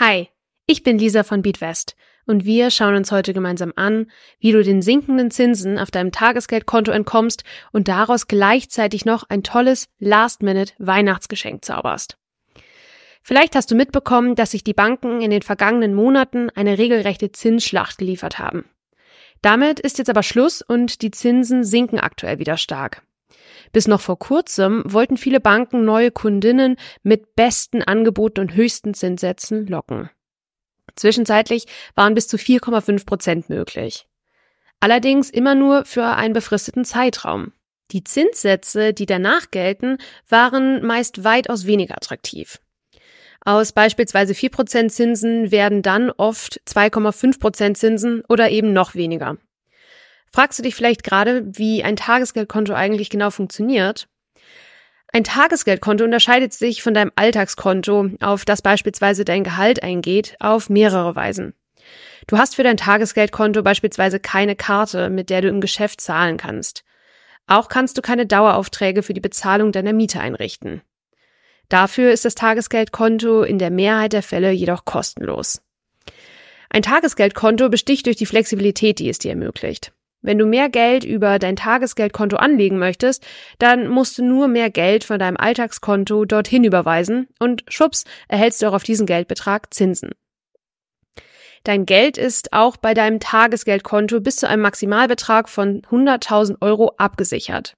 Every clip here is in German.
Hi, ich bin Lisa von Beatwest und wir schauen uns heute gemeinsam an, wie du den sinkenden Zinsen auf deinem Tagesgeldkonto entkommst und daraus gleichzeitig noch ein tolles Last-Minute-Weihnachtsgeschenk zauberst. Vielleicht hast du mitbekommen, dass sich die Banken in den vergangenen Monaten eine regelrechte Zinsschlacht geliefert haben. Damit ist jetzt aber Schluss und die Zinsen sinken aktuell wieder stark. Bis noch vor kurzem wollten viele Banken neue Kundinnen mit besten Angeboten und höchsten Zinssätzen locken. Zwischenzeitlich waren bis zu 4,5 Prozent möglich. Allerdings immer nur für einen befristeten Zeitraum. Die Zinssätze, die danach gelten, waren meist weitaus weniger attraktiv. Aus beispielsweise 4% Zinsen werden dann oft 2,5% Zinsen oder eben noch weniger. Fragst du dich vielleicht gerade, wie ein Tagesgeldkonto eigentlich genau funktioniert? Ein Tagesgeldkonto unterscheidet sich von deinem Alltagskonto, auf das beispielsweise dein Gehalt eingeht, auf mehrere Weisen. Du hast für dein Tagesgeldkonto beispielsweise keine Karte, mit der du im Geschäft zahlen kannst. Auch kannst du keine Daueraufträge für die Bezahlung deiner Miete einrichten. Dafür ist das Tagesgeldkonto in der Mehrheit der Fälle jedoch kostenlos. Ein Tagesgeldkonto besticht durch die Flexibilität, die es dir ermöglicht. Wenn du mehr Geld über dein Tagesgeldkonto anlegen möchtest, dann musst du nur mehr Geld von deinem Alltagskonto dorthin überweisen und schubs erhältst du auch auf diesen Geldbetrag Zinsen. Dein Geld ist auch bei deinem Tagesgeldkonto bis zu einem Maximalbetrag von 100.000 Euro abgesichert.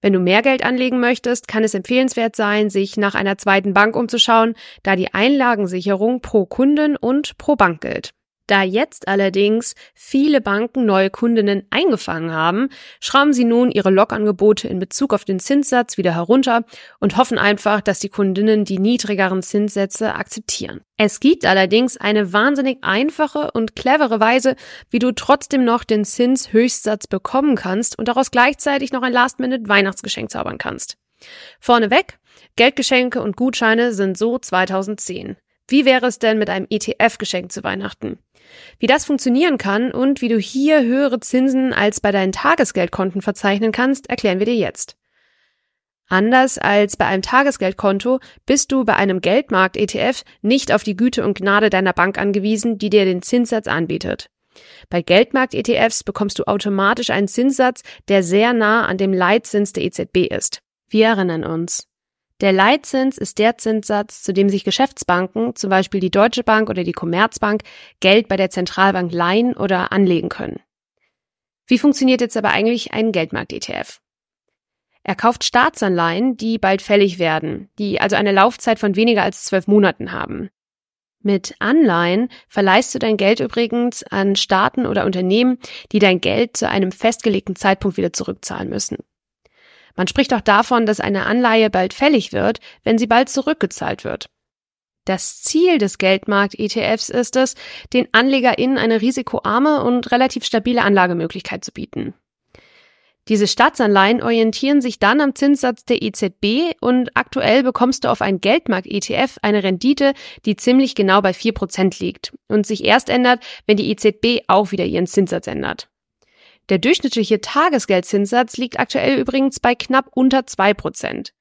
Wenn du mehr Geld anlegen möchtest, kann es empfehlenswert sein, sich nach einer zweiten Bank umzuschauen, da die Einlagensicherung pro Kunden und pro Bank gilt. Da jetzt allerdings viele Banken neue Kundinnen eingefangen haben, schrauben sie nun ihre Logangebote in Bezug auf den Zinssatz wieder herunter und hoffen einfach, dass die Kundinnen die niedrigeren Zinssätze akzeptieren. Es gibt allerdings eine wahnsinnig einfache und clevere Weise, wie du trotzdem noch den Zinshöchstsatz bekommen kannst und daraus gleichzeitig noch ein Last-Minute-Weihnachtsgeschenk zaubern kannst. Vorneweg, Geldgeschenke und Gutscheine sind so 2010. Wie wäre es denn mit einem ETF-Geschenk zu Weihnachten? Wie das funktionieren kann und wie du hier höhere Zinsen als bei deinen Tagesgeldkonten verzeichnen kannst, erklären wir dir jetzt. Anders als bei einem Tagesgeldkonto bist du bei einem Geldmarkt-ETF nicht auf die Güte und Gnade deiner Bank angewiesen, die dir den Zinssatz anbietet. Bei Geldmarkt-ETFs bekommst du automatisch einen Zinssatz, der sehr nah an dem Leitzins der EZB ist. Wir erinnern uns. Der Leitzins ist der Zinssatz, zu dem sich Geschäftsbanken, zum Beispiel die Deutsche Bank oder die Commerzbank, Geld bei der Zentralbank leihen oder anlegen können. Wie funktioniert jetzt aber eigentlich ein Geldmarkt-ETF? Er kauft Staatsanleihen, die bald fällig werden, die also eine Laufzeit von weniger als zwölf Monaten haben. Mit Anleihen verleihst du dein Geld übrigens an Staaten oder Unternehmen, die dein Geld zu einem festgelegten Zeitpunkt wieder zurückzahlen müssen. Man spricht auch davon, dass eine Anleihe bald fällig wird, wenn sie bald zurückgezahlt wird. Das Ziel des Geldmarkt-ETFs ist es, den AnlegerInnen eine risikoarme und relativ stabile Anlagemöglichkeit zu bieten. Diese Staatsanleihen orientieren sich dann am Zinssatz der EZB und aktuell bekommst du auf ein Geldmarkt-ETF eine Rendite, die ziemlich genau bei 4% liegt und sich erst ändert, wenn die EZB auch wieder ihren Zinssatz ändert. Der durchschnittliche Tagesgeldzinssatz liegt aktuell übrigens bei knapp unter zwei Prozent.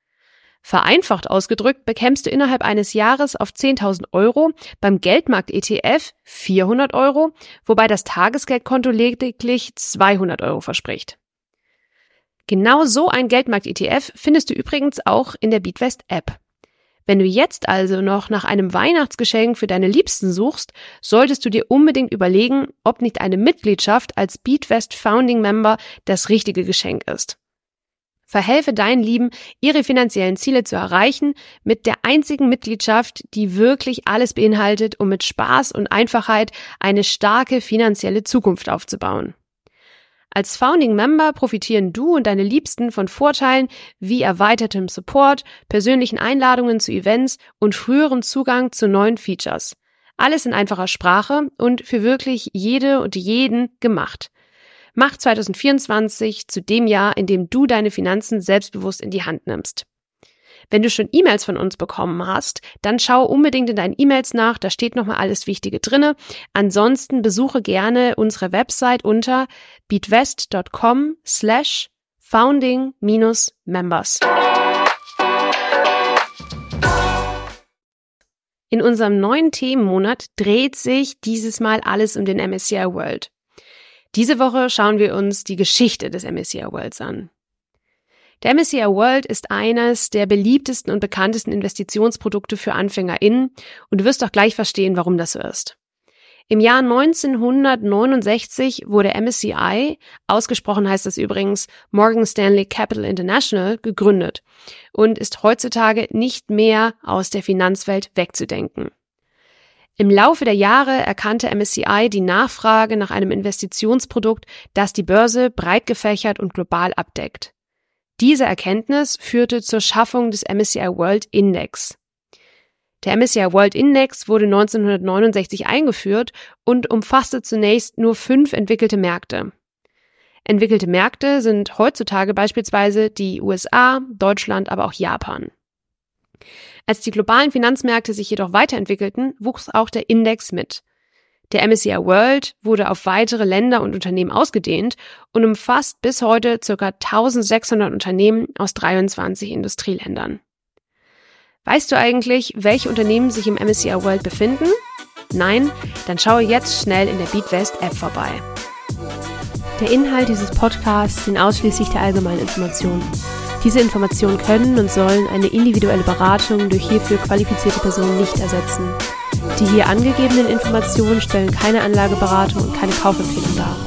Vereinfacht ausgedrückt bekämst du innerhalb eines Jahres auf 10.000 Euro beim Geldmarkt-ETF 400 Euro, wobei das Tagesgeldkonto lediglich 200 Euro verspricht. Genau so ein Geldmarkt-ETF findest du übrigens auch in der Beatwest-App. Wenn du jetzt also noch nach einem Weihnachtsgeschenk für deine Liebsten suchst, solltest du dir unbedingt überlegen, ob nicht eine Mitgliedschaft als Beatwest Founding Member das richtige Geschenk ist. Verhelfe deinen Lieben, ihre finanziellen Ziele zu erreichen, mit der einzigen Mitgliedschaft, die wirklich alles beinhaltet, um mit Spaß und Einfachheit eine starke finanzielle Zukunft aufzubauen. Als Founding Member profitieren du und deine Liebsten von Vorteilen wie erweitertem Support, persönlichen Einladungen zu Events und früheren Zugang zu neuen Features. Alles in einfacher Sprache und für wirklich jede und jeden gemacht. Mach 2024 zu dem Jahr, in dem du deine Finanzen selbstbewusst in die Hand nimmst. Wenn du schon E-Mails von uns bekommen hast, dann schau unbedingt in deinen E-Mails nach, da steht nochmal alles Wichtige drinne. Ansonsten besuche gerne unsere Website unter beatwest.com slash founding-members. In unserem neuen Themenmonat dreht sich dieses Mal alles um den MSCI World. Diese Woche schauen wir uns die Geschichte des MSCI Worlds an. Der MSCI World ist eines der beliebtesten und bekanntesten Investitionsprodukte für AnfängerInnen und du wirst auch gleich verstehen, warum das so ist. Im Jahr 1969 wurde MSCI, ausgesprochen heißt das übrigens Morgan Stanley Capital International, gegründet und ist heutzutage nicht mehr aus der Finanzwelt wegzudenken. Im Laufe der Jahre erkannte MSCI die Nachfrage nach einem Investitionsprodukt, das die Börse breit gefächert und global abdeckt. Diese Erkenntnis führte zur Schaffung des MSCI World Index. Der MSCI World Index wurde 1969 eingeführt und umfasste zunächst nur fünf entwickelte Märkte. Entwickelte Märkte sind heutzutage beispielsweise die USA, Deutschland, aber auch Japan. Als die globalen Finanzmärkte sich jedoch weiterentwickelten, wuchs auch der Index mit. Der MSCI World wurde auf weitere Länder und Unternehmen ausgedehnt und umfasst bis heute ca. 1600 Unternehmen aus 23 Industrieländern. Weißt du eigentlich, welche Unternehmen sich im MSCI World befinden? Nein? Dann schaue jetzt schnell in der BeatWest App vorbei. Der Inhalt dieses Podcasts sind ausschließlich der allgemeinen Informationen. Diese Informationen können und sollen eine individuelle Beratung durch hierfür qualifizierte Personen nicht ersetzen. Die hier angegebenen Informationen stellen keine Anlageberatung und keine Kaufempfehlung dar.